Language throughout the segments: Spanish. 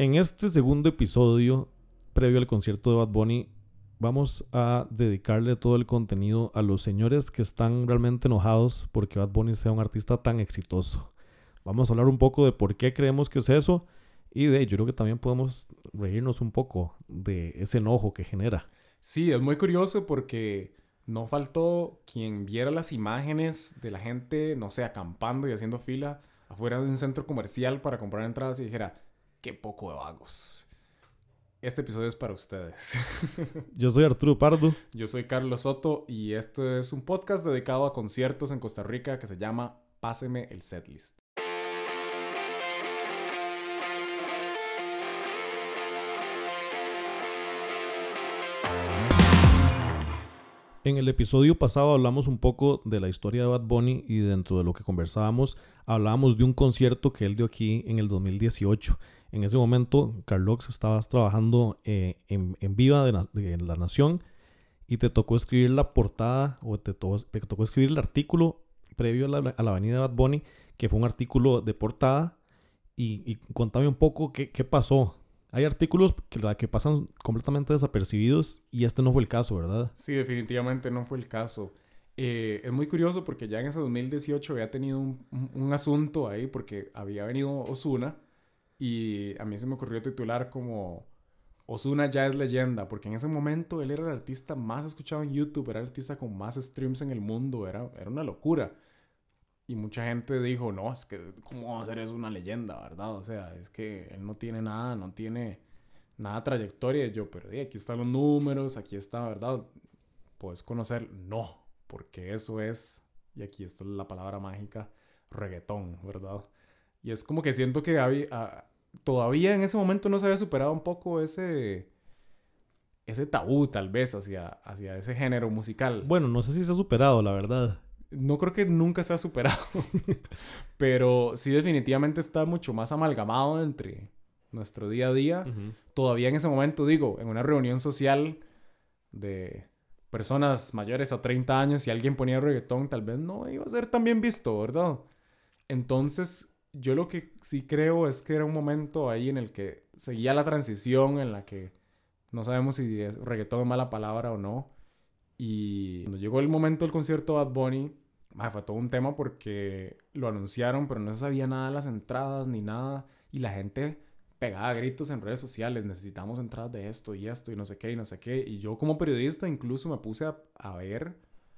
En este segundo episodio, previo al concierto de Bad Bunny, vamos a dedicarle todo el contenido a los señores que están realmente enojados porque Bad Bunny sea un artista tan exitoso. Vamos a hablar un poco de por qué creemos que es eso y de yo creo que también podemos reírnos un poco de ese enojo que genera. Sí, es muy curioso porque no faltó quien viera las imágenes de la gente, no sé, acampando y haciendo fila afuera de un centro comercial para comprar entradas y dijera, qué poco de vagos. Este episodio es para ustedes. Yo soy Arturo Pardo. Yo soy Carlos Soto y este es un podcast dedicado a conciertos en Costa Rica que se llama Páseme el Setlist. En el episodio pasado hablamos un poco de la historia de Bad Bunny y dentro de lo que conversábamos hablábamos de un concierto que él dio aquí en el 2018. En ese momento, Carlos, estabas trabajando eh, en, Viva de la, Nación y te tocó escribir la portada o te, tocó escribir el artículo previo a la, a la, avenida de Bad Bunny, que fue un artículo de portada. Y, y contame un poco qué, qué pasó hay artículos que, que pasan completamente desapercibidos y este no fue el caso, ¿verdad? Sí, definitivamente no fue el caso. Eh, es muy curioso porque ya en ese 2018 había tenido un, un, asunto ahí porque había venido Osuna y a mí se me ocurrió titular como Osuna ya es leyenda porque en ese momento él era el artista más escuchado en YouTube, era el artista con más streams en el mundo, era, era una locura. Y mucha gente dijo, no, es que, ¿cómo va a ser eso una leyenda, verdad? O sea, es que él no tiene nada, no tiene nada trayectoria. Yo, pero aquí están los números, aquí está, ¿verdad? Puedes conocer, no, porque eso es, y aquí está la palabra mágica, reggaetón, ¿verdad? Y es como que siento que había, todavía en ese momento no se había superado un poco ese, ese tabú, tal vez, hacia, hacia ese género musical. Bueno, no sé si se ha superado, la verdad no creo que nunca se ha superado, pero sí definitivamente está mucho más amalgamado entre nuestro día a día. Todavía en ese momento, digo, en una reunión social de personas mayores a 30 años, si alguien ponía reggaetón, tal vez no iba a ser tan bien visto, ¿verdad? Entonces, yo lo que sí creo es que era un momento ahí en el que seguía la transición, en la que no sabemos si reggaetón es mala palabra o no. Y cuando llegó el momento del concierto Bad Bunny, fue todo un tema porque lo anunciaron, pero no se sabía nada de las entradas ni nada. Y la gente pegaba gritos en redes sociales, necesitamos entradas de esto y esto y no sé qué y no sé qué. Y yo como periodista incluso me puse a ver,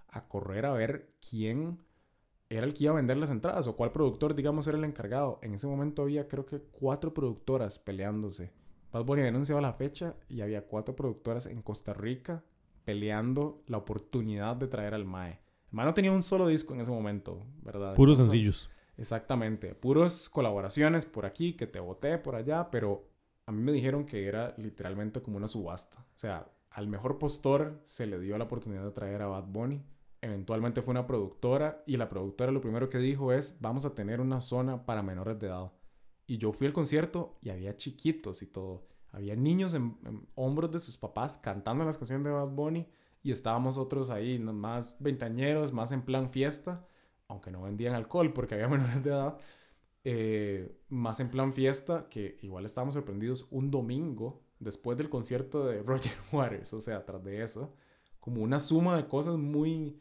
a correr a ver quién era el que iba a vender las entradas o cuál productor, digamos, era el encargado. En ese momento había creo que cuatro productoras peleándose. Bad Bunny había anunciado la fecha y había cuatro productoras en Costa Rica peleando la oportunidad de traer al Mae. El Mae no tenía un solo disco en ese momento, ¿verdad? Puros sencillos. Exactamente, puros colaboraciones por aquí, que te voté por allá, pero a mí me dijeron que era literalmente como una subasta. O sea, al mejor postor se le dio la oportunidad de traer a Bad Bunny. Eventualmente fue una productora y la productora lo primero que dijo es, vamos a tener una zona para menores de edad. Y yo fui al concierto y había chiquitos y todo. Había niños en, hombros de sus papás cantando las canciones de Bad Bunny y estábamos otros ahí, más veintañeros, más en plan fiesta, aunque no vendían alcohol porque había menores de edad, eh, más en plan fiesta, que igual estábamos sorprendidos un domingo después del concierto de Roger Waters, o sea, tras de eso, como una suma de cosas muy,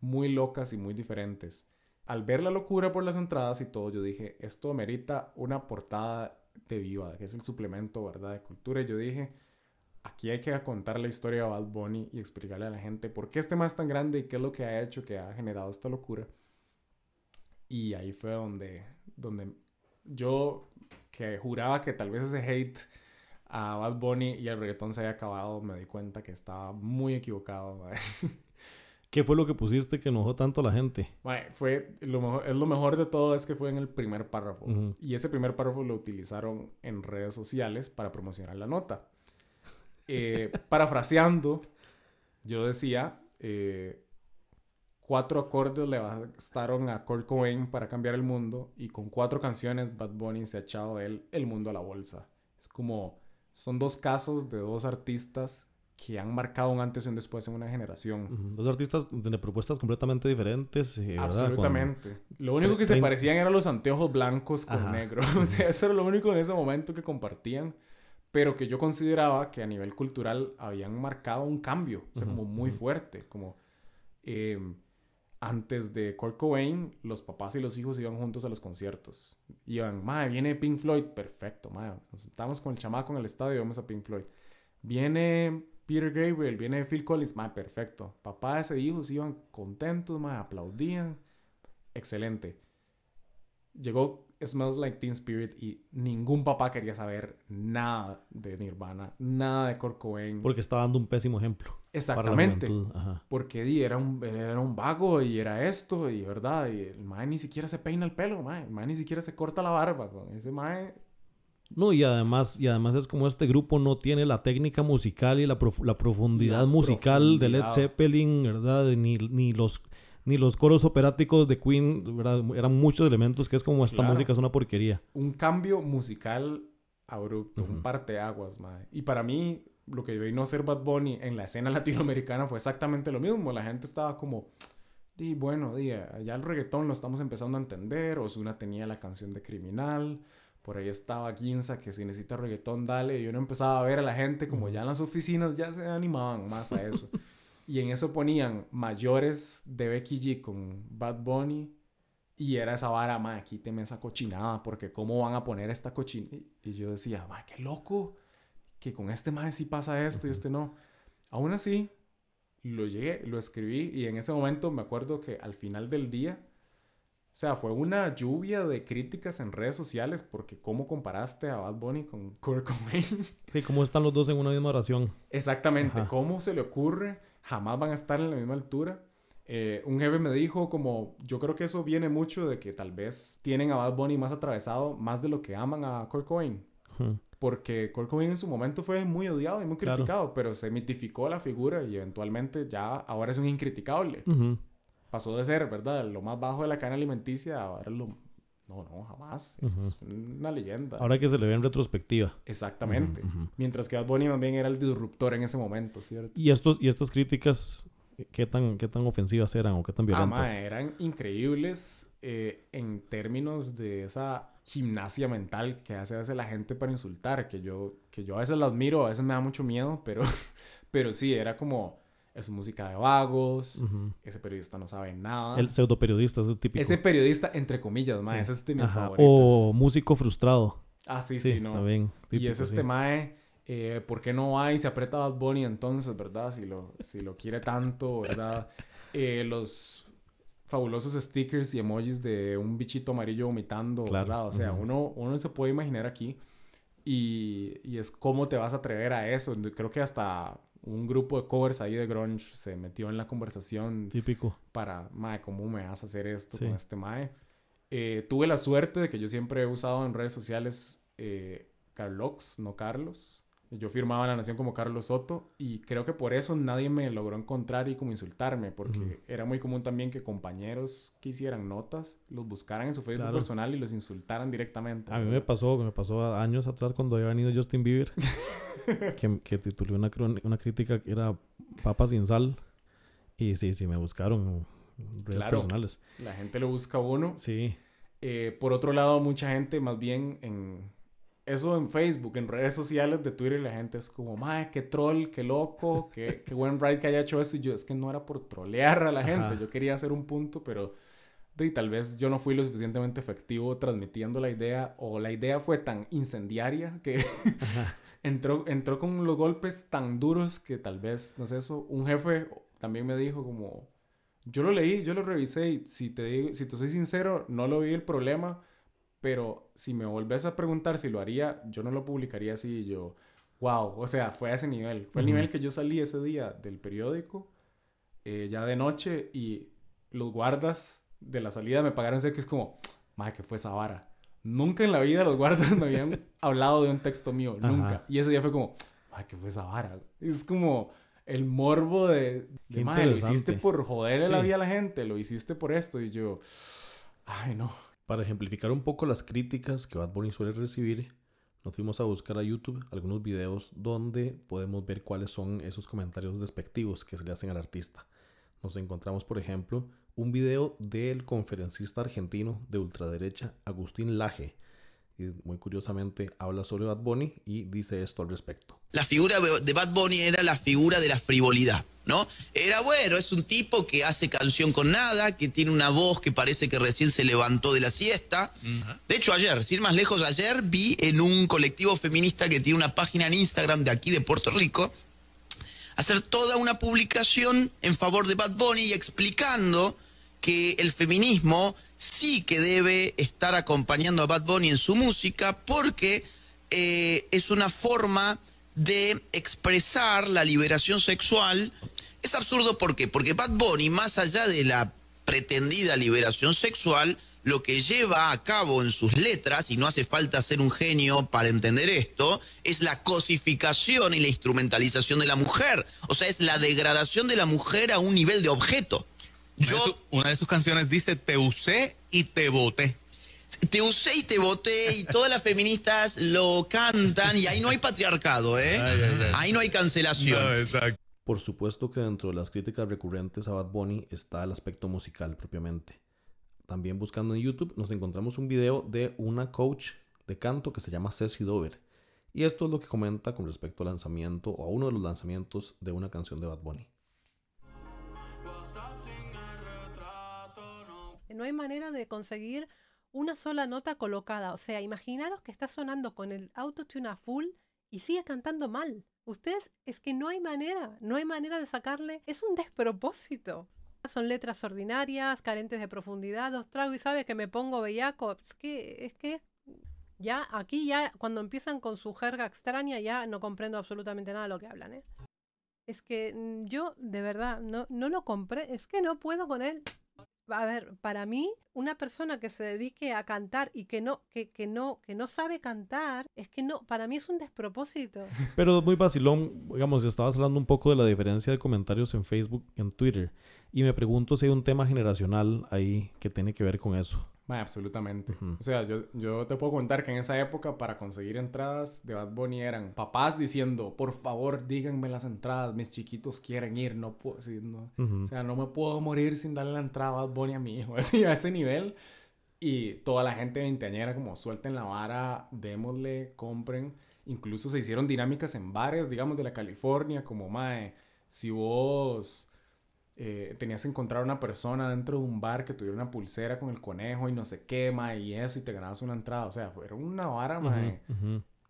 muy locas y muy diferentes. Al ver la locura por las entradas y todo, yo dije, esto merita una portada de Viva, que es el suplemento, ¿verdad? De cultura. Y yo dije, aquí hay que contar la historia de Bad Bunny y explicarle a la gente por qué este más tan grande y qué es lo que ha hecho que ha generado esta locura. Y ahí fue donde, donde yo, que juraba que tal vez ese hate a Bad Bunny y el reggaetón se había acabado, me di cuenta que estaba muy equivocado. ¿Qué fue lo que pusiste que enojó tanto a la gente? fue lo mejor, es lo mejor de todo es que fue en el primer párrafo. Y ese primer párrafo lo utilizaron en redes sociales para promocionar la nota. Eh, parafraseando, yo decía, eh, cuatro acordes le bastaron a Kurt Cobain para cambiar el mundo y con cuatro canciones Bad Bunny se ha echado él el mundo a la bolsa. Es como, son dos casos de dos artistas que han marcado un antes y un después en una generación. Dos artistas de propuestas completamente diferentes. eh, ¿verdad? Absolutamente. Lo único que se parecían eran los anteojos blancos con Ajá. negro. O sea, eso era lo único en ese momento que compartían. Pero que yo consideraba que a nivel cultural habían marcado un cambio. O sea, como muy fuerte. Como eh, antes de Kurt Cobain, los papás y los hijos iban juntos a los conciertos. Iban, madre, viene Pink Floyd. Perfecto, madre. Nos sentamos con el chamaco en el estadio y vamos a Pink Floyd. Viene Peter Gabriel, viene Phil Collins. Madre, perfecto. Papá e hijos iban contentos, madre, aplaudían. Excelente. Llegó Smells Like Teen Spirit y ningún papá quería saber nada de Nirvana, nada de Kurt Cobain. Porque está dando un pésimo ejemplo. Exactamente. Ajá. Porque di, era, un, era un vago y era esto, y verdad, y el mae ni siquiera se peina el pelo, mae. El mae ni siquiera se corta la barba. con Ese mae, No, y además, y además es como este grupo no tiene la técnica musical y la, prof- la profundidad La musical de Led. Zeppelin, ¿verdad? Ni, ni los ni los coros operáticos de Queen, ¿verdad? Eran muchos elementos que es como esta Claro. música es una porquería. un cambio musical abrupto, un Ujú. parteaguas, mae. Y para mí, lo que vino a ser Bad Bunny en la escena latinoamericana fue exactamente lo mismo. La gente estaba como, di, bueno, ya el reggaetón lo estamos empezando a entender. Ozuna tenía la canción de Criminal. Por ahí estaba Ginza, que si necesita reggaetón, dale. Y uno empezaba a ver a la gente como ya en las oficinas ya se animaban más a eso. y en eso ponían mayores de Becky G con Bad Bunny. Y era esa vara, ma, quíteme esa cochinada, porque cómo van a poner esta cochinada. Y yo decía, ma, qué loco, que con este ma sí pasa esto y este no. Aún así, lo llegué, lo escribí y en ese momento me acuerdo que al final del día, o sea, fue una lluvia de críticas en redes sociales porque cómo comparaste a Bad Bunny con Kurt Cobain. Sí, cómo están los dos en una misma oración. Exactamente, Ajá. ¿cómo se le ocurre? Jamás van a estar en la misma altura. Eh, un jefe me dijo como, yo creo que eso viene mucho de que tal vez tienen a Bad Bunny más atravesado, más de lo que aman a Kurt Cobain. Porque Kurt Cobain en su momento fue muy odiado y muy Claro. criticado, pero se mitificó la figura y eventualmente ya ahora es un incriticable. Pasó de ser, ¿verdad? Lo más bajo de la cadena alimenticia a ahora lo... No, no, jamás. Es Ujú. una leyenda. Ahora que se le ve en retrospectiva. Exactamente. Ujú, ujú. Mientras que Bad Bunny más bien era el disruptor en ese momento, ¿cierto? Y, estos, y estas críticas, ¿qué tan, ¿qué tan ofensivas eran o qué tan Ah, violentas? mae, eran increíbles eh, en términos de esa gimnasia mental que hace a veces la gente para insultar, que yo, que yo a veces la admiro, a veces me da mucho miedo, pero, pero sí, era como, es música de vagos, Ujú. ese periodista no sabe nada. El pseudo periodista, es el típico. Ese periodista, entre comillas, mae, Sí. ese es de mis Ajá. O músico frustrado. Ah, sí, sí, no. también, y típico, es este sí. mae, eh, ¿por qué no va y se aprieta a Bad Bunny entonces, verdad? Si lo, si lo quiere tanto, ¿verdad? Eh, los fabulosos stickers y emojis de un bichito amarillo vomitando, Claro, ¿verdad? O sea, ujú. uno, uno se puede imaginar aquí y, y es cómo te vas a atrever a eso. Creo que hasta un grupo de covers ahí de grunge se metió en la conversación Típico. para, mae, ¿cómo me vas a hacer esto Sí. con este mae? Eh, tuve la suerte de que yo siempre he usado en redes sociales eh, Carlox, no Carlos. Yo firmaba en La Nación como Carlos Soto y creo que por eso nadie me logró encontrar y como insultarme, porque era muy común también que compañeros que hicieran notas los buscaran en su Facebook Claro. personal y los insultaran directamente. A mí me pasó, me pasó años atrás cuando había venido Justin Bieber, que, que titulé una, una crítica que era Papa sin sal. Y sí, sí, me buscaron redes Claro. personales. La gente lo busca a uno. Sí, Eh, por otro lado, mucha gente más bien en... Eso en Facebook, en redes sociales de Twitter, la gente es como, mae, qué troll, qué loco, qué, qué buen ride que haya hecho eso. Y yo, es que no era por trolear a la gente. Ajá. Yo quería hacer un punto, pero y tal vez yo no fui lo suficientemente efectivo transmitiendo la idea, o la idea fue tan incendiaria que entró, entró con los golpes tan duros que tal vez, no sé, eso. Un jefe también me dijo como, yo lo leí, yo lo revisé y si te digo, si te soy sincero, no lo vi el problema, pero si me volvés a preguntar si lo haría, yo no lo publicaría así y yo, wow, o sea, fue a ese nivel. Fue el Ujú. nivel que yo salí ese día del periódico, eh, ya de noche, y los guardas de la salida me pagaron sé que es como, madre, ¿qué fue esa vara? Nunca en la vida los guardas me habían hablado de un texto mío, Ajá. nunca. Y ese día fue como, madre, ¿qué fue esa vara? Es como el morbo de, de madre, lo hiciste por joderle la Sí. vida a la gente, lo hiciste por esto. Y yo, ay, no. Para ejemplificar un poco las críticas que Bad Bunny suele recibir, nos fuimos a buscar a YouTube algunos videos donde podemos ver cuáles son esos comentarios despectivos que se le hacen al artista. Nos encontramos, por ejemplo, un video del conferencista argentino de ultraderecha Agustín Laje, y muy curiosamente habla sobre Bad Bunny y dice esto al respecto. La figura de Bad Bunny era la figura de la frivolidad, ¿no? Era bueno, es un tipo que hace canción con nada, que tiene una voz que parece que recién se levantó de la siesta. De hecho, ayer, sin más lejos, ayer vi en un colectivo feminista que tiene una página en Instagram de aquí de Puerto Rico, hacer toda una publicación en favor de Bad Bunny y explicando que el feminismo sí que debe estar acompañando a Bad Bunny en su música porque eh, es una forma de expresar la liberación sexual. Es absurdo ¿por qué? porque Bad Bunny, más allá de la pretendida liberación sexual, lo que lleva a cabo en sus letras, y no hace falta ser un genio para entender esto, es la cosificación y la instrumentalización de la mujer. O sea, es la degradación de la mujer a un nivel de objeto. Yo, una de, sus canciones dice, te usé y te voté. Te usé y te voté y todas las feministas lo cantan y ahí no hay patriarcado, ¿eh? Ahí no hay cancelación. Por supuesto que dentro de las críticas recurrentes a Bad Bunny está el aspecto musical propiamente. También buscando en YouTube nos encontramos un video de una coach de canto que se llama Ceci Dover. Y esto es lo que comenta con respecto al lanzamiento o a uno de los lanzamientos de una canción de Bad Bunny. no hay manera de conseguir una sola nota colocada. O sea, imaginaros que está sonando con el autotune a full y sigue cantando mal. Ustedes es que no hay manera, no hay manera de sacarle. Es un despropósito. Son letras ordinarias, carentes de profundidad. Os trago y sabe que me pongo bellaco. Es que, es que ya aquí ya cuando empiezan con su jerga extraña ya no comprendo absolutamente nada de lo que hablan, ¿eh? Es que mm, yo de verdad no, no lo compré, es que no puedo con él a ver, para mí, una persona que se dedique a cantar y que no, que, que no, que no sabe cantar, es que no, para mí es un despropósito. Pero muy vacilón, digamos, estabas hablando un poco de la diferencia de comentarios en Facebook y en Twitter. Y me pregunto si hay un tema generacional ahí que tiene que ver con eso absolutamente. O sea, yo, yo te puedo contar que en esa época para conseguir entradas de Bad Bunny eran papás diciendo, por favor, díganme las entradas, mis chiquitos quieren ir, no puedo, O sea, no me puedo morir sin darle la entrada a Bad Bunny a mi hijo. Así, a ese nivel. Y toda la gente veinteañera como suelten la vara, démosle, compren. Incluso se hicieron dinámicas en bares, digamos, de la California, como, mae, si vos eh, tenías que encontrar una persona dentro de un bar que tuviera una pulsera con el conejo y no sé qué, y eso, y te ganabas una entrada. O sea, era una vara,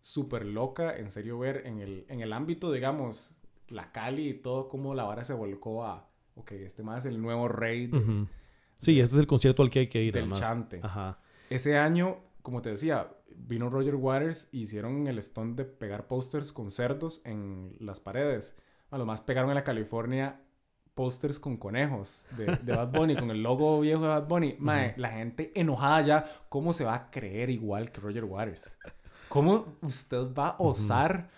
súper loca, en serio, ver en el, en el ámbito, digamos, la Cali y todo, cómo la vara se volcó a, ok, este más es el nuevo rey. Sí, este es el concierto al que hay que ir. Del chante. Ese año, como te decía, vino Roger Waters y hicieron el stunt de pegar pósters con cerdos en las paredes. A lo más pegaron en la California pósters con conejos de, Bad Bunny, con el logo viejo de Bad Bunny. Mae, la gente enojada ya, ¿cómo se va a creer igual que Roger Waters? ¿Cómo usted va a osar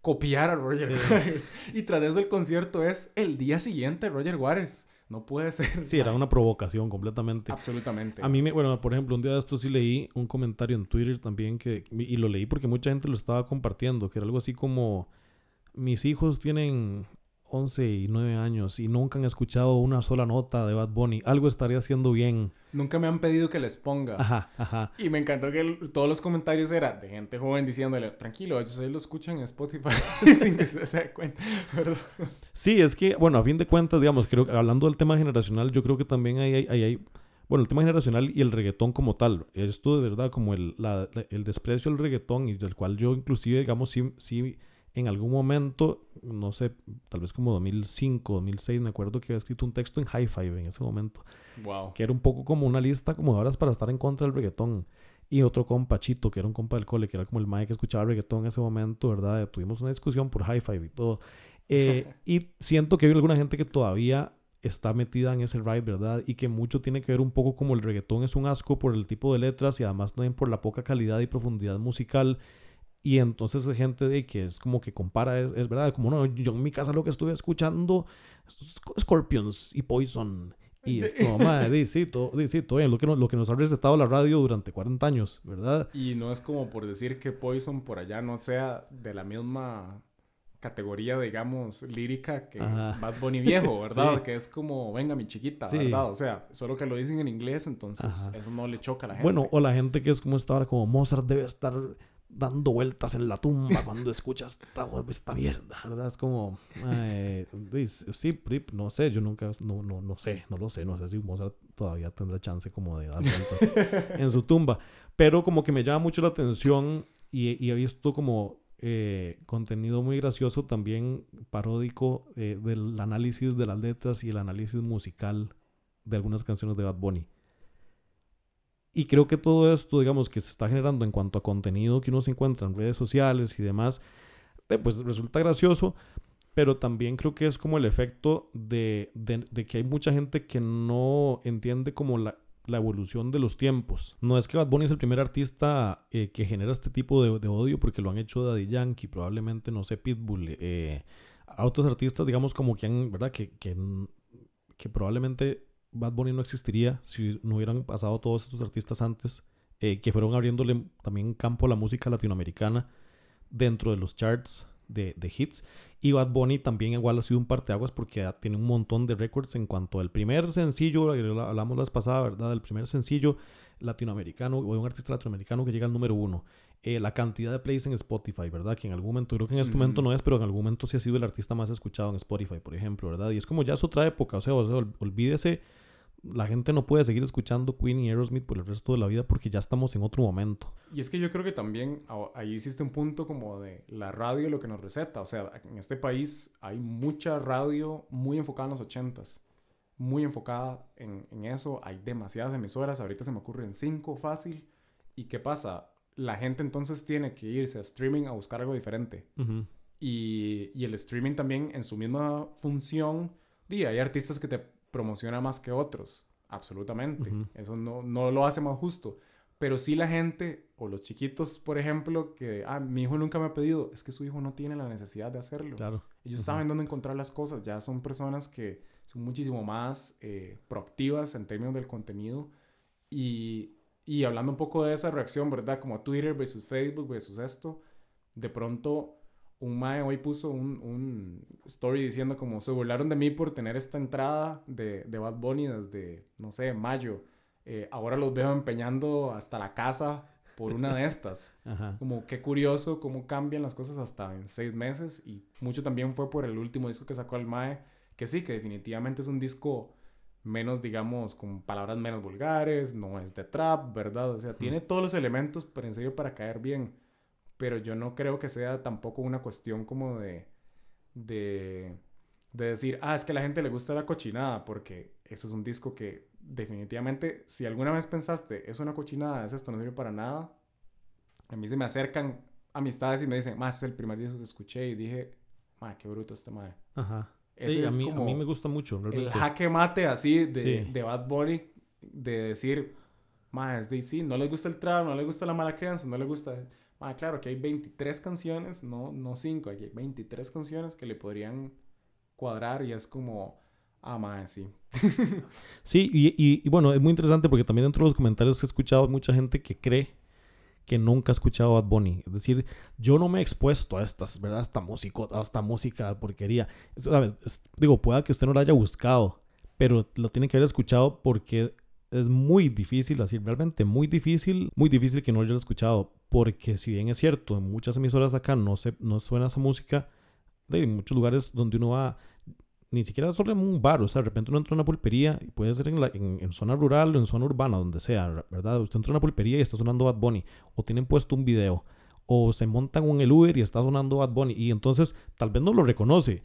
copiar a Roger Waters? Y tras eso el concierto es el día siguiente Roger Waters. No puede ser. Sí, era una provocación completamente. Absolutamente. A mí, me, bueno, por ejemplo, un día de esto sí leí un comentario en Twitter también que, y lo leí porque mucha gente lo estaba compartiendo, que era algo así como, mis hijos tienen 11 y 9 años y nunca han escuchado una sola nota de Bad Bunny, algo estaría haciendo bien. Nunca me han pedido que les ponga. Ajá, ajá. Y me encantó que todos los comentarios eran de gente joven diciéndole, tranquilo, ellos ahí lo escuchan en Spotify sin que se dé cuenta, Sí, es que, bueno, a fin de cuentas, digamos, creo que hablando del tema generacional, yo creo que también hay, hay, hay, bueno, el tema generacional y el reggaetón como tal. Esto de verdad, como el, el desprecio al reggaetón y del cual yo inclusive, digamos, sí, sí en algún momento, no sé, tal vez como 2005, 2006, me acuerdo que había escrito un texto en High Five en ese momento. Wow. Que era un poco como una lista como de horas para estar en contra del reggaetón. Y otro compa, Chito, que era un compa del cole, que era como el mae que escuchaba reggaetón en ese momento, ¿verdad? Tuvimos una discusión por High Five y todo. Eh, y siento que hay alguna gente que todavía está metida en ese ride, ¿verdad? Y que mucho tiene que ver un poco como el reggaetón es un asco por el tipo de letras y además también por la poca calidad y profundidad musical y entonces hay gente de que es como que compara, es, verdad, como no, yo en mi casa lo que estuve escuchando Scorpions y Poison Y es como, madre, di, sí, todo, di, sí, todo bien, lo que, nos, lo que nos ha recetado la radio durante 40 años, ¿verdad? Y no es como por decir que Poison por allá no sea de la misma categoría, digamos, lírica que Ajá. Bad Bunny viejo, ¿verdad? Sí. Que es como, venga mi chiquita, Sí. ¿verdad? O sea, solo que lo dicen en inglés, entonces Ajá. eso no le choca a la gente. Bueno, o la gente que es como esta ahora, como Mozart debe estar dando vueltas en la tumba cuando escucha esta, esta mierda, ¿verdad? Es como, eh, sí, Prip, no sé, yo nunca, no, no, no sé, no lo sé, no sé si Mozart todavía tendrá chance como de dar vueltas en su tumba, pero como que me llama mucho la atención y, y he visto como eh, contenido muy gracioso también paródico eh, del análisis de las letras y el análisis musical de algunas canciones de Bad Bunny. Y creo que todo esto, digamos, que se está generando en cuanto a contenido que uno se encuentra en redes sociales y demás, eh, pues resulta gracioso, pero también creo que es como el efecto de, de- de que hay mucha gente que no entiende como la, la evolución de los tiempos. No es que Bad Bunny es el primer artista eh, que genera este tipo de, de odio, porque lo han hecho Daddy Yankee, probablemente, no sé, Pitbull, eh, a otros artistas, digamos, como que han, ¿verdad? Que, que, que probablemente Bad Bunny no existiría si no hubieran pasado todos estos artistas antes, eh, que fueron abriéndole también campo a la música latinoamericana dentro de los charts de, de hits. Y Bad Bunny también igual ha sido un parteaguas porque tiene un montón de récords en cuanto al primer sencillo, hablamos la vez pasada, ¿verdad? El primer sencillo latinoamericano o de un artista latinoamericano que llega al número uno. Eh, la cantidad de plays en Spotify, ¿verdad? Que en algún momento, creo que en este momento no es, pero en algún momento sí ha sido el artista más escuchado en Spotify, por ejemplo, ¿verdad? Y es como ya es otra época, o sea, o sea, ol- olvídese, la gente no puede seguir escuchando Queen y Aerosmith por el resto de la vida porque ya estamos en otro momento. Y es que yo creo que también ahí existe un punto como de la radio lo que nos receta. O sea, en este país hay mucha radio muy enfocada en los ochentas. Muy enfocada en, en eso. Hay demasiadas emisoras. Ahorita se me ocurren cinco fácil. ¿Y qué pasa? La gente entonces tiene que irse a streaming a buscar algo diferente. Y, y el streaming también en su misma función, di, hay artistas que te promocionan más que otros, absolutamente. Eso no, no lo hace más justo. Pero sí la gente, o los chiquitos, por ejemplo, que, ah, mi hijo nunca me ha pedido, es que su hijo no tiene la necesidad de hacerlo. Claro. Ellos Ujú. saben dónde encontrar las cosas, ya son personas que son muchísimo más eh, proactivas en términos del contenido. Y, y hablando un poco de esa reacción, ¿verdad? Como Twitter versus Facebook versus esto, de pronto un mae hoy puso un, un story diciendo como se burlaron de mí por tener esta entrada de, de Bad Bunny desde, no sé, mayo. Eh, ahora los veo empeñando hasta la casa por una de estas. Ajá. Como qué curioso cómo cambian las cosas hasta en seis meses. Y mucho también fue por el último disco que sacó el Mae. Que sí, que definitivamente es un disco menos, digamos, con palabras menos vulgares. No es de trap, ¿verdad? O sea, tiene todos los elementos, pero en serio para caer bien. Pero yo no creo que sea tampoco una cuestión como de... De, de decir, ah, es que a la gente le gusta la cochinada. Porque ese es un disco que definitivamente, si alguna vez pensaste, es una cochinada, es esto, no sirve para nada a mí se me acercan amistades y me dicen, más es el primer disco que escuché y dije, ma, qué bruto este mae. Ajá. Ese Sí, a, mí, a como mí me gusta mucho. El realmente. jaque mate así de, Sí. de Bad Bunny, de decir, ma, es de sí, no les gusta el trap, no les gusta la mala crianza, no les gusta... Ma, claro, que hay 23 canciones, no, no 5, aquí hay 23 canciones que le podrían cuadrar y es como, ah, ma, sí. Sí, y, bueno, es muy interesante porque también dentro de los comentarios he escuchado mucha gente que cree que nunca ha escuchado a Bad Bunny. Es decir, yo no me he expuesto a estas, ¿verdad? Esta música, esta música de porquería. Digo, pueda que usted no la haya buscado, pero lo tiene que haber escuchado porque es muy difícil, así, realmente muy difícil, muy difícil que no lo haya escuchado. Porque si bien es cierto, en muchas emisoras acá no, se, no suena esa música, en muchos lugares donde uno va, ni siquiera solo en un bar, o sea, de repente uno entra a una pulpería y puede ser en, la, en, zona rural o en zona urbana, donde sea, ¿verdad? Usted entra a una pulpería y está sonando Bad Bunny, o tienen puesto un video, o se montan en el y está sonando Bad Bunny, y entonces tal vez no lo reconoce,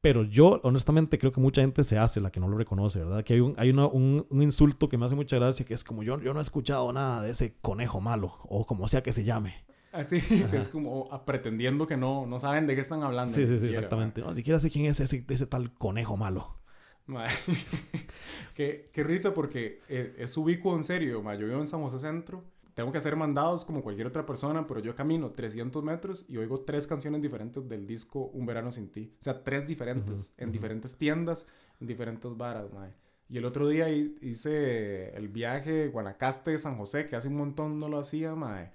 pero yo honestamente creo que mucha gente se hace la que no lo reconoce, ¿verdad? Que hay un, hay una- un, un insulto que me hace mucha gracia, que es como yo, yo no he escuchado nada de ese conejo malo, o como sea que se llame. Así, que es como ah, pretendiendo que no, no saben de qué están hablando. Sí, sí, sí, siquiera, ma. exactamente. No, ni siquiera sé quién es ese, ese tal conejo malo. Ma, qué, qué risa porque eh, es ubicuo en serio. ma. Yo vivo en San José Centro. Tengo que hacer mandados como cualquier otra persona, pero yo camino 300 metros y oigo tres canciones diferentes del disco Un Verano Sin Ti. O sea, tres diferentes, Ujú, en ujú. diferentes tiendas, en diferentes varas, ma. Y el otro día hi- hice el viaje Guanacaste, San José, que hace un montón no lo hacía, mae.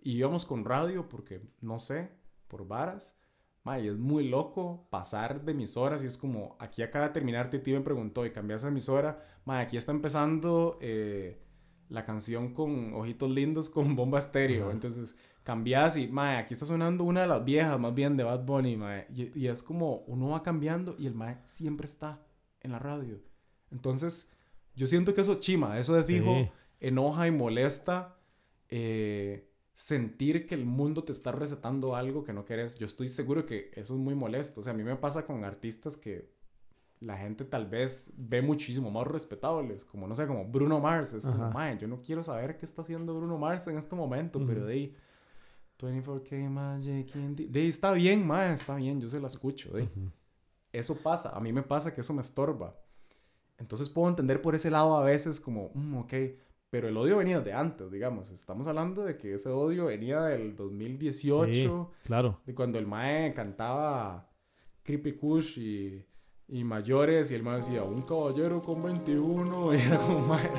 Y íbamos con radio porque, no sé, por varas. Mae, y es muy loco pasar de emisoras y es como, aquí acaba de terminar, Titi me preguntó, ¿y cambiaste de emisora? Mae, aquí está empezando eh, la canción con Ojitos Lindos con Bomba Estéreo. Entonces, cambias y, mae, aquí está sonando una de las viejas, más bien, de Bad Bunny, mae. Y, y es como, uno va cambiando y el mae siempre está en la radio. Entonces, yo siento que eso chima, eso de fijo Sí. enoja y molesta eh, sentir que el mundo te está recetando algo que no querés. Yo estoy seguro que eso es muy molesto. O sea, a mí me pasa con artistas que la gente tal vez ve muchísimo más respetables, como no sé, como Bruno Mars. Es como, Ajá. "Mae, yo no quiero saber qué está haciendo Bruno Mars en este momento, pero de ahí, 24K Magic, Indie- de ahí está bien, mae, está bien, yo se la escucho, de ahí. Eso pasa, a mí me pasa que eso me estorba. Entonces puedo entender por ese lado a veces como, "Mm, ok, pero el odio venía de antes, digamos. Estamos hablando de que ese odio venía del 2018, Claro. de cuando el Mae cantaba Creepy Kush y, y mayores, y el Mae decía, un caballero con 21, y era como, Mae,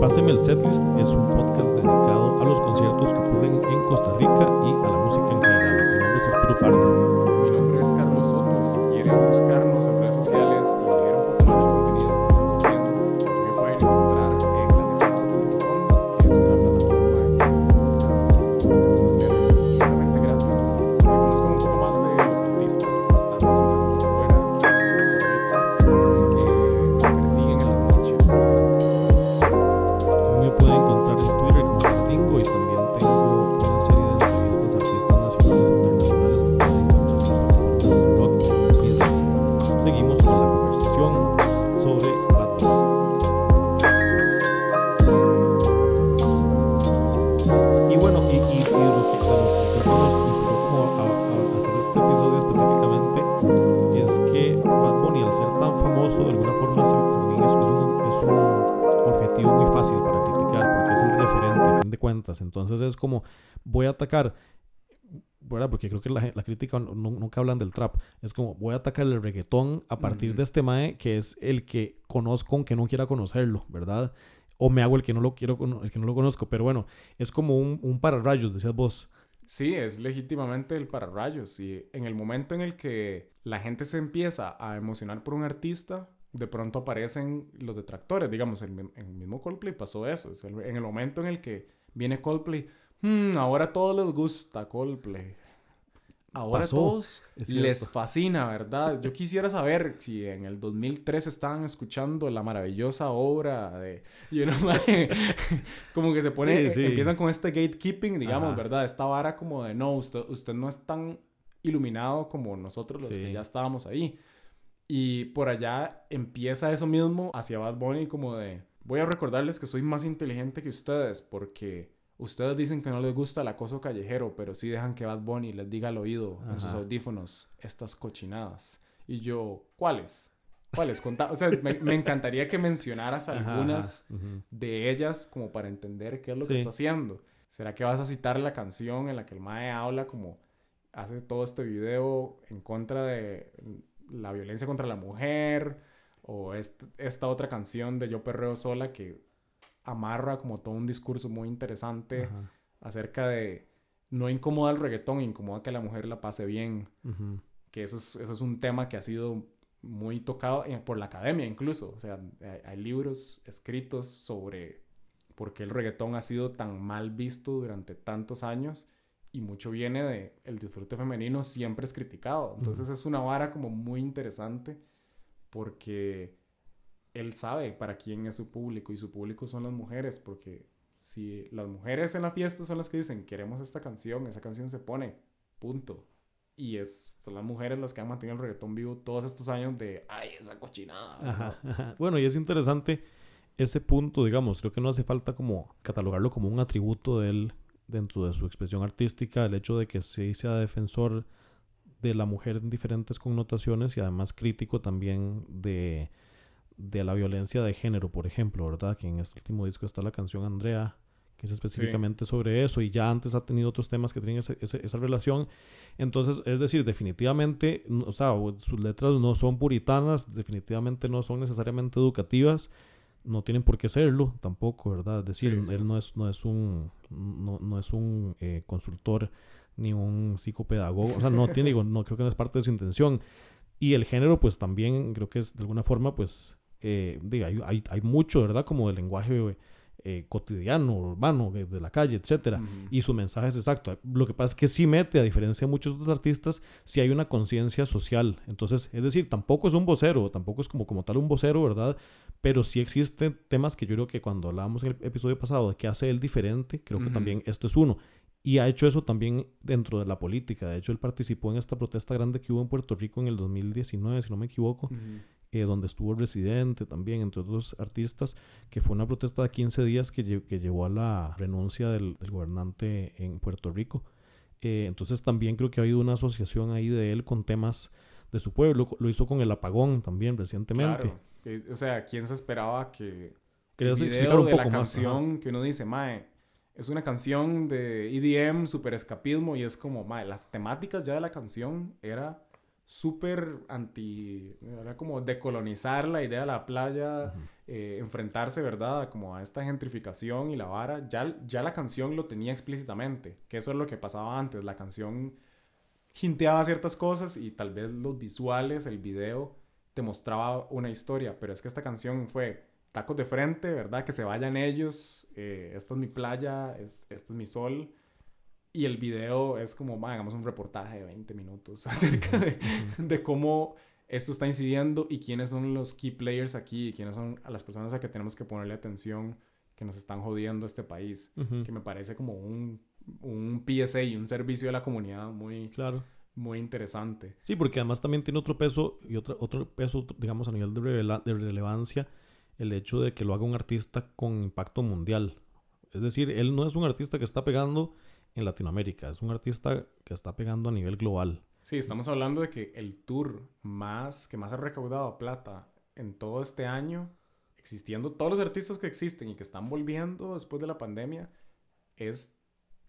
Páseme el setlist es un podcast dedicado a los conciertos que ocurren en Costa Rica y a la música en general. Mi nombre es Arturo Pardo. mi nombre es Carlos Soto. Si quieren buscarnos Entonces es como, voy a atacar, ¿verdad? Porque creo que la, la crítica no- nunca hablan del trap. Es como, voy a atacar el reggaetón a partir de este mae que es el que conozco aunque no quiera conocerlo, ¿verdad? O me hago el que no lo quiero, el que no lo conozco. Pero bueno, es como un, un pararrayos, decías vos. Sí, es legítimamente el pararrayos. Y en el momento en el que la gente se empieza a emocionar por un artista, de pronto aparecen los detractores. Digamos, en el, el mismo Coldplay pasó eso. Es el- en el momento en el que viene Coldplay, "Hmm, ahora a todos les gusta Coldplay. Ahora Pasó, a todos es les fascina, ¿verdad? Yo quisiera saber si en el 2003 estaban escuchando la maravillosa obra de... y uno, mae, como que se pone... Sí, sí. Empiezan con este gatekeeping, digamos, Ajá. ¿verdad? Esta vara como de, no, usted, usted no es tan iluminado como nosotros los que Sí. ya estábamos ahí. Y por allá empieza eso mismo hacia Bad Bunny como de, voy a recordarles que soy más inteligente que ustedes porque ustedes dicen que no les gusta el acoso callejero, pero sí dejan que Bad Bunny les diga al oído en sus Ajá. audífonos estas cochinadas. Y yo, ¿cuáles? ¿Cuáles? Conta o sea, me, me encantaría que mencionaras Ajá, ajá, algunas ujú. de ellas como para entender qué es lo que Sí. está haciendo. ¿Será que vas a citar la canción en la que el Mae habla como hace todo este video en contra de la violencia contra la mujer? O est- esta otra canción de Yo Perreo Sola que amarra como todo un discurso muy interesante Ajá, acerca de no incomoda el reggaetón, incomoda que la mujer la pase bien. Que eso es, eso es un tema que ha sido muy tocado por la academia incluso. O sea, hay, hay libros escritos sobre por qué el reggaetón ha sido tan mal visto durante tantos años y mucho viene de el disfrute femenino siempre es criticado. Entonces es una vara como muy interesante porque él sabe para quién es su público y su público son las mujeres porque si las mujeres en la fiesta son las que dicen queremos esta canción, esa canción se pone, punto. Y es, son las mujeres las que han mantenido el reggaetón vivo todos estos años de, ay, esa cochinada. Bueno, y es interesante ese punto, digamos, creo que no hace falta como catalogarlo como un atributo de él dentro de su expresión artística, el hecho de que sí sea defensor de la mujer en diferentes connotaciones y además crítico también de, de la violencia de género, por ejemplo, ¿verdad? Que en este último disco está la canción Andrea, que es específicamente sobre eso, y ya antes ha tenido otros temas que tienen ese- ese- esa relación. Entonces, es decir, definitivamente, o sea, sus letras no son puritanas, definitivamente no son necesariamente educativas, no tienen por qué serlo tampoco, ¿verdad? Es decir, Sí, sí. él no es, no es un, no, no es un eh, consultor ni un psicopedagogo, o sea, no tiene, digo, no creo que no es parte de su intención. Y el género, pues también creo que es de alguna forma, pues, eh, diga, hay, hay, hay mucho, ¿verdad? Como del lenguaje eh, cotidiano, urbano, de la calle, etcétera. Y su mensaje es exacto. Lo que pasa es que sí mete, a diferencia de muchos otros artistas, sí hay una conciencia social. Entonces, es decir, tampoco es un vocero, tampoco es como, como tal un vocero, ¿verdad? Pero sí existen temas que yo creo que cuando hablábamos en el episodio pasado de qué hace él diferente, creo que también esto es uno. Y ha hecho eso también dentro de la política. De hecho, él participó en esta protesta grande que hubo en Puerto Rico en el 2019, si no me equivoco, eh, donde estuvo el Residente también, entre otros artistas, que fue una protesta de 15 días que, lle- que llevó a la renuncia del, del gobernante en Puerto Rico. Eh, entonces también creo que ha habido una asociación ahí de él con temas de su pueblo. Lo hizo con el apagón también recientemente. Claro. Eh, O sea, ¿quién se esperaba que el ¿Querías video explicar un de poco la más? Ajá. canción que uno dice, mae, es una canción de EDM, super escapismo, y es como, las temáticas ya de la canción era súper anti, era como decolonizar la idea de la playa, eh, enfrentarse, ¿verdad? Como a esta gentrificación y la vara, ya, ya la canción lo tenía explícitamente, que eso es lo que pasaba antes, la canción hinteaba ciertas cosas y tal vez los visuales, el video, te mostraba una historia, pero es que esta canción fue tacos de frente, ¿verdad? Que se vayan ellos, eh, esta es mi playa, es, este es mi sol. Y el video es como, "Ma, hagamos un reportaje de 20 minutos acerca de, de cómo esto está incidiendo y quiénes son los key players aquí y quiénes son a las personas a que tenemos que ponerle atención que nos están jodiendo este país. Ujú, Que me parece como un, un PSA y un servicio de la comunidad muy, Claro. muy interesante. Sí, porque además también tiene otro peso y otro, otro peso, digamos, a nivel de, de relevancia, el hecho de que lo haga un artista con impacto mundial. Es decir, él no es un artista que está pegando en Latinoamérica, es un artista que está pegando a nivel global. Sí, estamos hablando de que el tour más que más ha recaudado plata en todo este año, existiendo todos los artistas que existen y que están volviendo después de la pandemia, es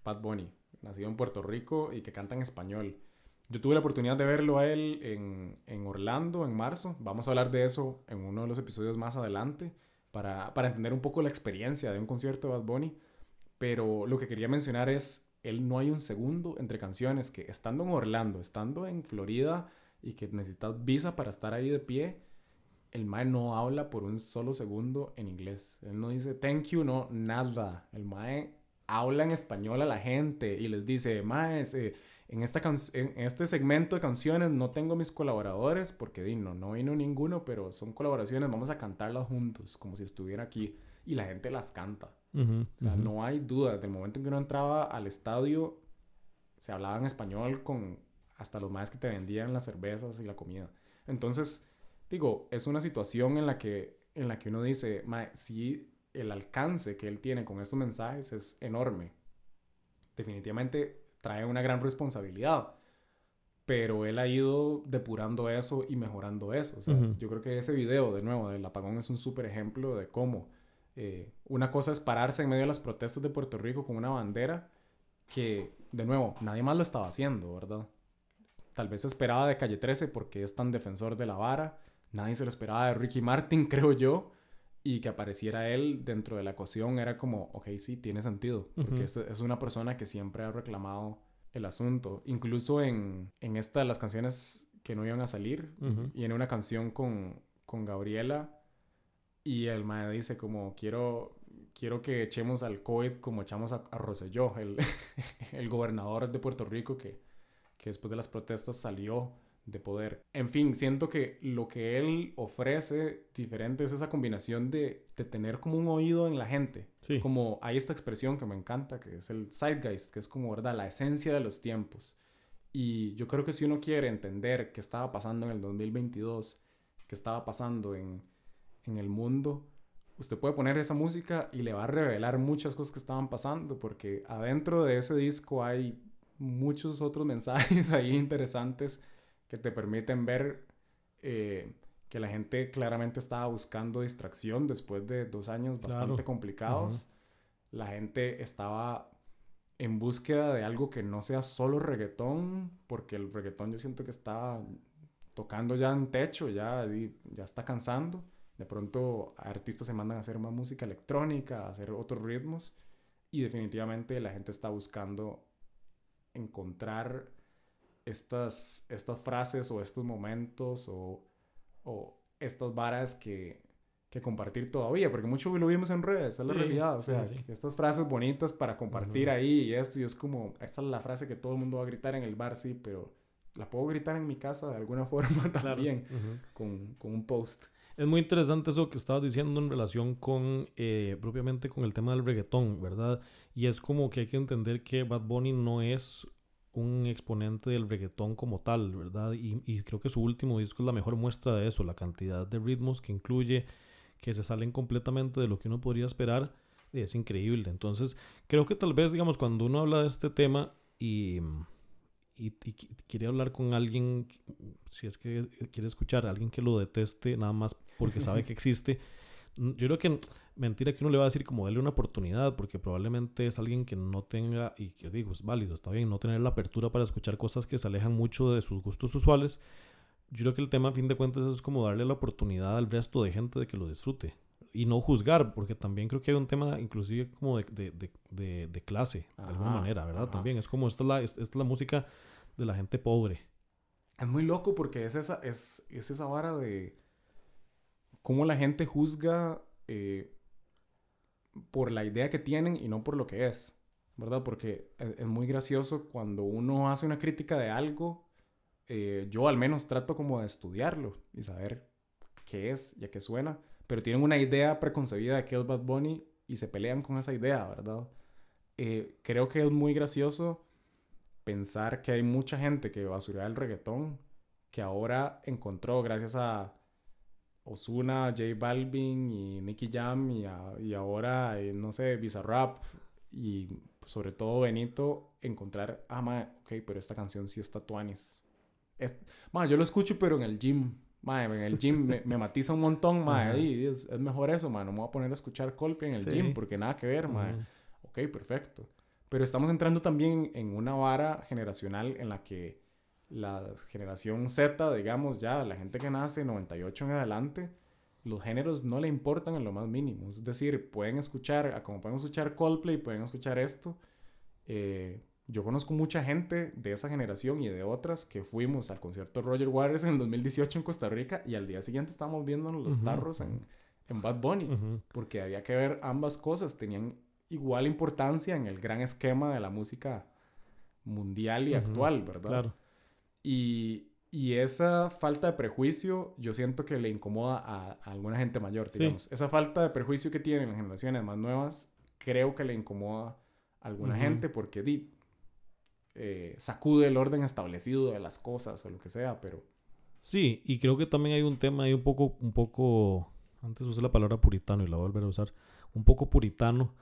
Bad Bunny, nacido en Puerto Rico y que canta en español. Yo tuve la oportunidad de verlo a él en, en Orlando en marzo. Vamos a hablar de eso en uno de los episodios más adelante para, para entender un poco la experiencia de un concierto de Bad Bunny. Pero lo que quería mencionar es, él no hay un segundo entre canciones que estando en Orlando, estando en Florida y que necesitas visa para estar ahí de pie, el Mae no habla por un solo segundo en inglés. Él no dice thank you, no, nada. El Mae habla en español a la gente y les dice, Mae, eh, en, esta can- en este segmento de canciones no tengo mis colaboradores porque no, no vino ninguno, pero son colaboraciones, vamos a cantarlas juntos, como si estuviera aquí. Y la gente las canta. Ujú, O sea, ujú. no hay duda. Desde el momento en que uno entraba al estadio, se hablaba en español con hasta los más que te vendían las cervezas y la comida. Entonces, digo, es una situación en la que, en la que uno dice, "Mae, sí, el alcance que él tiene con estos mensajes es enorme. Definitivamente trae una gran responsabilidad. Pero él ha ido depurando eso y mejorando eso. O sea, Ujú. yo creo que ese video, de nuevo, del apagón es un súper ejemplo de cómo eh, una cosa es pararse en medio de las protestas de Puerto Rico con una bandera que, de nuevo, nadie más lo estaba haciendo, ¿verdad? Tal vez esperaba de Calle 13 porque es tan defensor de la vara. Nadie se lo esperaba de Ricky Martin, creo yo. Y que apareciera él dentro de la ecuación era como, ok, sí, tiene sentido. Porque Ujú. este es una persona que siempre ha reclamado el asunto. Incluso en, en esta las canciones que no iban a salir. Ujú. Y en una canción con, con Gabriela. Y el mae dice como, quiero, quiero que echemos al COVID como echamos a, a Rosselló, el, el gobernador de Puerto Rico que, que después de las protestas salió de poder. En fin, siento que lo que él ofrece diferente es esa combinación de, de tener como un oído en la gente. Sí. Como hay esta expresión que me encanta, que es el zeitgeist, que es como, ¿verdad? La esencia de los tiempos. Y yo creo que si uno quiere entender qué estaba pasando en el 2022, qué estaba pasando en, en el mundo, usted puede poner esa música y le va a revelar muchas cosas que estaban pasando, porque adentro de ese disco hay muchos otros mensajes ahí interesantes que te permiten ver eh, que la gente claramente estaba buscando distracción después de dos años Claro. bastante complicados. la gente estaba en búsqueda de algo que no sea solo reggaetón, porque el reggaetón yo siento que está tocando ya en techo, ya, ya está cansando. De pronto artistas se mandan a hacer más música electrónica, a hacer otros ritmos, y definitivamente la gente está buscando encontrar estas, estas frases o estos momentos o, o estas varas que, que compartir todavía, porque mucho lo vimos en redes, es la realidad, o sea, estas frases bonitas para compartir ahí y esto, y es como, esta es la frase que todo el mundo va a gritar en el bar, sí, pero la puedo gritar en mi casa de alguna forma también, con, con, un post. Es muy interesante eso que estabas diciendo en relación con, eh, propiamente con el tema del reggaetón, ¿verdad? Y es como que hay que entender que Bad Bunny no es un exponente del reggaetón como tal, ¿verdad? Y, y creo que su último disco es la mejor muestra de eso, la cantidad de ritmos que incluye, que se salen completamente de lo que uno podría esperar, es increíble. Entonces, creo que tal vez, digamos, cuando uno habla de este tema y, y, quiere hablar con alguien, si es que quiere escuchar a alguien que lo deteste, nada más porque sabe que existe, yo creo que mentira que uno le va a decir como darle una oportunidad, porque probablemente es alguien que no tenga, y que digo, es válido, está bien, no tener la apertura para escuchar cosas que se alejan mucho de sus gustos usuales, yo creo que el tema a fin de cuentas es como darle la oportunidad al resto de gente de que lo disfrute y no juzgar, porque también creo que hay un tema inclusive como de, de, de, de clase, de alguna manera, ¿verdad? También es como esta es, la, esta es la música de la gente pobre. Es muy loco porque es esa, es, es esa vara de cómo la gente juzga eh, por la idea que tienen y no por lo que es, ¿verdad? Porque es, es muy gracioso cuando uno hace una crítica de algo eh, yo al menos trato como de estudiarlo y saber qué es y a qué suena, pero tienen una idea preconcebida de qué es Bad Bunny y se pelean con esa idea, ¿verdad? Eh, creo que es muy gracioso pensar que hay mucha gente que basurea el reggaetón que ahora encontró gracias a Osuna, J Balvin y Nicky Jam y, y ahora, eh, no sé, Bizarrap y sobre todo Benito encontrar, ah, ok, pero esta canción sí está tuanis, es, yo lo escucho, pero en el gym. en el gym me, me matiza un montón, y es, es, mejor eso, man. No me voy a poner a escuchar Coldplay en el gym porque nada que ver, man. Ok, perfecto. Pero estamos entrando también en una vara generacional en la que la generación Z, digamos, ya la gente que nace 98 en adelante, los géneros no le importan en lo más mínimo. Es decir, pueden escuchar, como pueden escuchar Coldplay, pueden escuchar esto. Eh, yo conozco mucha gente de esa generación y de otras que fuimos al concierto Roger Waters en el 2018 en Costa Rica y al día siguiente estábamos viendo los tarros en, en, Bad Bunny, porque había que ver ambas cosas, tenían igual importancia en el gran esquema de la música mundial y actual, ¿verdad? Claro. Y, y, esa falta de prejuicio yo siento que le incomoda a, alguna gente mayor, digamos. Esa falta de prejuicio que tienen las generaciones más nuevas creo que le incomoda a alguna gente porque di, eh, sacude el orden establecido de las cosas o lo que sea, pero... Sí, y creo que también hay un tema ahí un poco, un poco, antes usé la palabra puritano y la voy a volver a usar, un poco puritano.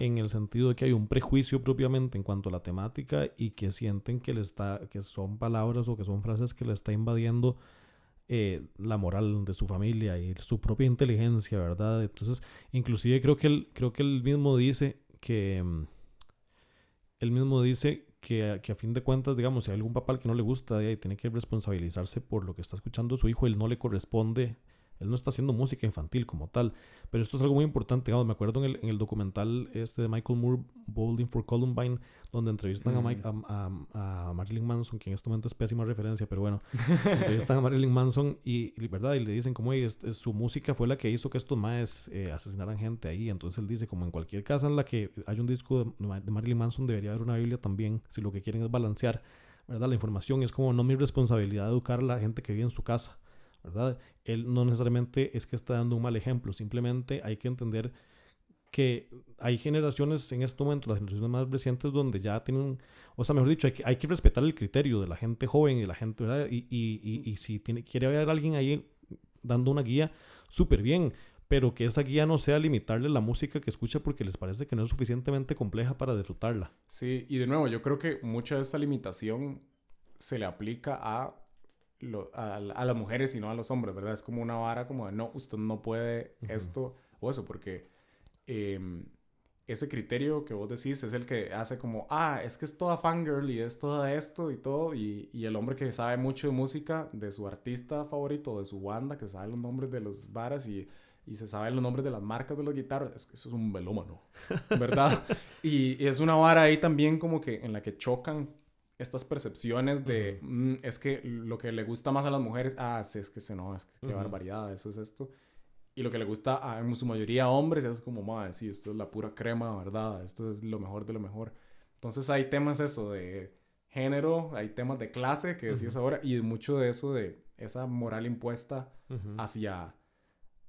En el sentido de que hay un prejuicio propiamente en cuanto a la temática y que sienten que le está, que son palabras o que son frases que le está invadiendo eh, la moral de su familia y su propia inteligencia, ¿verdad? Entonces, inclusive creo que él, creo que él mismo dice que mm, él mismo dice que, que, a fin de cuentas, digamos, si hay algún papá que no le gusta y tiene que responsabilizarse por lo que está escuchando su hijo, él no le corresponde él no está haciendo música infantil como tal. Pero esto es algo muy importante. me acuerdo en el, en el, documental este de Michael Moore, Bowling for Columbine, donde entrevistan a, Mike, mm. a, a, Marilyn Manson, que en este momento es pésima referencia, pero bueno, entrevistan a Marilyn Manson y, ¿verdad? y le dicen como es, su música fue la que hizo que estos maes eh, asesinaran gente ahí. Entonces él dice, como en cualquier casa en la que hay un disco de, de Marilyn Manson, debería haber una Biblia también, si lo que quieren es balancear. ¿verdad? La información es como no mi responsabilidad educar a la gente que vive en su casa. ¿Verdad? Él no necesariamente es que está dando un mal ejemplo, simplemente hay que entender que hay generaciones en este momento, las generaciones más recientes, donde ya tienen, o sea, mejor dicho, hay que, respetar el criterio de la gente joven y la gente, ¿verdad? Y, si tiene, quiere haber alguien ahí dando una guía, súper bien, pero que esa guía no sea limitarle la música que escucha porque les parece que no es suficientemente compleja para disfrutarla. Sí, y de nuevo, yo creo que mucha de esa limitación se le aplica a a, las mujeres y no a los hombres, ¿verdad? Es como una vara como de, no, usted no puede esto o eso, porque em, ese criterio que vos decís es el que hace como, ah, es que es toda fangirl y es todo esto y todo, y, y el hombre que sabe mucho de música, de su artista favorito, de su banda, que sabe los nombres de los varas y, y se sabe los nombres de las marcas de las guitarras, es que eso es un melómano, ¿verdad? y, y es una vara ahí también como que en la que chocan estas percepciones de, mm, es que lo que le gusta más a las mujeres, ah, sí, es que se no, es que qué barbaridad, eso es esto. Y lo que le gusta a en su mayoría a hombres es como, madre, sí, esto es la pura crema, ¿verdad? Esto es lo mejor de lo mejor. Entonces hay temas eso de género, hay temas de clase que decías ahora, y mucho de eso de esa moral impuesta hacia,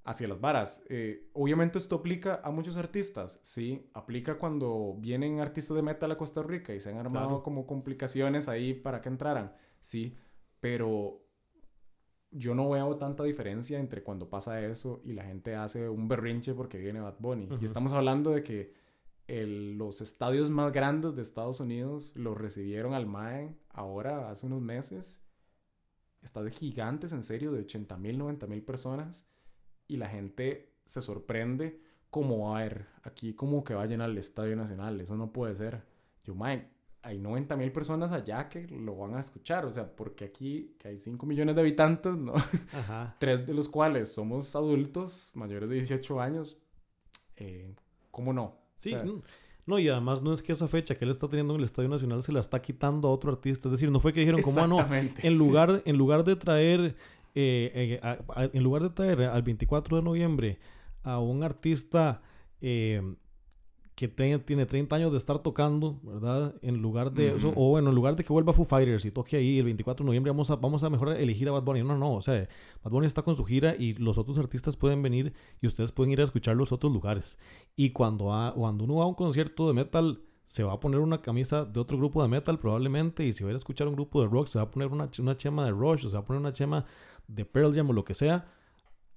hacia las varas. Eh, obviamente esto aplica a muchos artistas, ¿sí? Aplica cuando vienen artistas de metal a Costa Rica y se han armado Claro. como complicaciones ahí para que entraran, ¿sí? Pero yo no veo tanta diferencia entre cuando pasa eso y la gente hace un berrinche porque viene Bad Bunny. Y estamos hablando de que el- los estadios más grandes de Estados Unidos lo recibieron al MAE ahora, hace unos meses. Estadios gigantes, en serio, de 80 mil, 90 mil personas. Y la gente se sorprende como, a ver, aquí como que va a llenar el Estadio Nacional. Eso no puede ser. Yo, mae, hay 90 mil personas allá que lo van a escuchar. O sea, porque aquí, que hay 5 millones de habitantes, ¿no? Ajá. Tres de los cuales somos adultos, mayores de 18 años. Eh, ¿Cómo no? Sí, O sea, no, y además no es que esa fecha que él está teniendo en el Estadio Nacional se la está quitando a otro artista. Es decir, no fue que dijeron, como "Ah, no? En lugar, en lugar de traer, eh, eh, a- a- en lugar de traer al 24 de noviembre a un artista eh, que te- tiene 30 años de estar tocando, ¿verdad? En lugar de eso, Ujú. o bueno, en lugar de que vuelva Foo Fighters y toque ahí el 24 de noviembre, vamos a, vamos a mejor elegir a Bad Bunny. No, no, o sea, Bad Bunny está con su gira y los otros artistas pueden venir y ustedes pueden ir a escuchar los otros lugares. Y cuando, va- cuando uno va a un concierto de metal, se va a poner una camisa de otro grupo de metal probablemente. Y si va a ir a escuchar un grupo de rock, se va a poner una, una chema de Rush, o se va a poner una chema de Pearl Jam o lo que sea.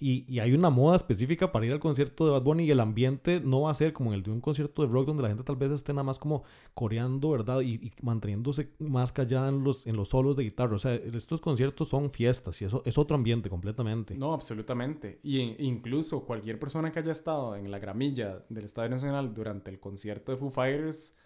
Y, y hay una moda específica para ir al concierto de Bad Bunny y el ambiente no va a ser como el de un concierto de rock donde la gente tal vez esté nada más como coreando, ¿verdad? Y, manteniéndose más callada en los, en los solos de guitarra. O sea, estos conciertos son fiestas y eso es otro ambiente completamente. No, absolutamente. Y in- incluso cualquier persona que haya estado en la gramilla del Estadio Nacional durante el concierto de Foo Fighters,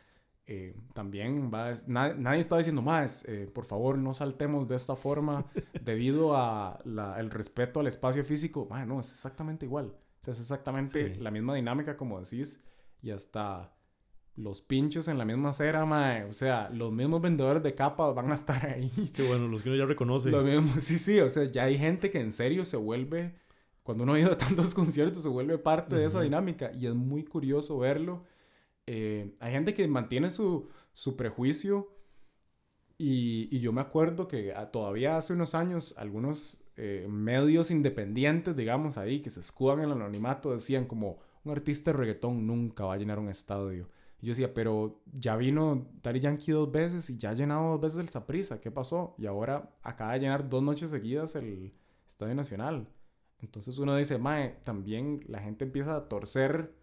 eh, también va a... es- na- nadie está diciendo más, eh, por favor no saltemos de esta forma debido a la- el respeto al espacio físico. Ma, no, es exactamente igual. O sea, es exactamente Sí. la misma dinámica como decís y hasta los pinchos en la misma acera, mae. O sea, los mismos vendedores de capas van a estar ahí. Qué bueno, los que uno ya reconoce. Lo mismo, sí, sí, o sea, ya hay gente que en serio se vuelve, cuando uno ha ido a tantos conciertos, se vuelve parte de esa dinámica y es muy curioso verlo. Eh, hay gente que mantiene su, su prejuicio y, y yo me acuerdo que todavía hace unos años algunos eh, medios independientes, digamos ahí, que se escudan en el anonimato, decían como un artista de reggaetón nunca va a llenar un estadio. Y yo decía, pero ya vino Daddy Yankee dos veces y ya ha llenado dos veces el Saprissa, ¿qué pasó? Y ahora acaba de llenar dos noches seguidas el Estadio Nacional. Entonces uno dice, mae, también la gente empieza a torcer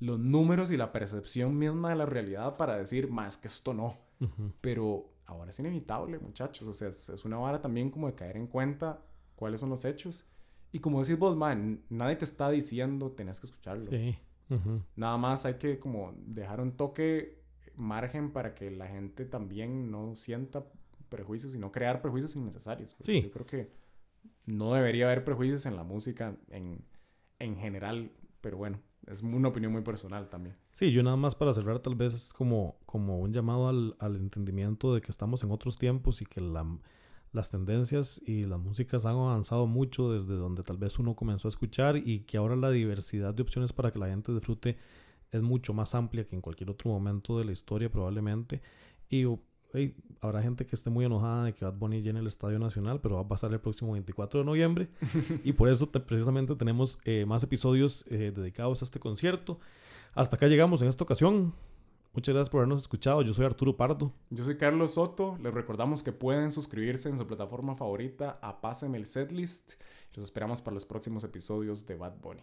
los números y la percepción misma de la realidad para decir, más que esto no. Ujú. Pero ahora es inevitable, muchachos. O sea, es, es una vara también como de caer en cuenta cuáles son los hechos. Y como decís vos, man, nadie te está diciendo, tenés que escucharlo. Sí. Ujú. Nada más hay que como dejar un toque margen para que la gente también no sienta prejuicios y no crear prejuicios innecesarios. Sí. Yo creo que no debería haber prejuicios en la música en, en general, pero bueno, es una opinión muy personal también. Sí, yo nada más para cerrar tal vez es como, como un llamado al, al entendimiento de que estamos en otros tiempos y que la, las tendencias y las músicas han avanzado mucho desde donde tal vez uno comenzó a escuchar y que ahora la diversidad de opciones para que la gente disfrute es mucho más amplia que en cualquier otro momento de la historia probablemente. Y hey, habrá gente que esté muy enojada de que Bad Bunny llene el Estadio Nacional, pero va a pasar el próximo 24 de noviembre. y por eso te- precisamente tenemos eh, más episodios eh, dedicados a este concierto. Hasta acá llegamos en esta ocasión. Muchas gracias por habernos escuchado. Yo soy Arturo Pardo. Yo soy Carlos Soto. Les recordamos que pueden suscribirse en su plataforma favorita a Páseme el Setlist. Los esperamos para los próximos episodios de Bad Bunny.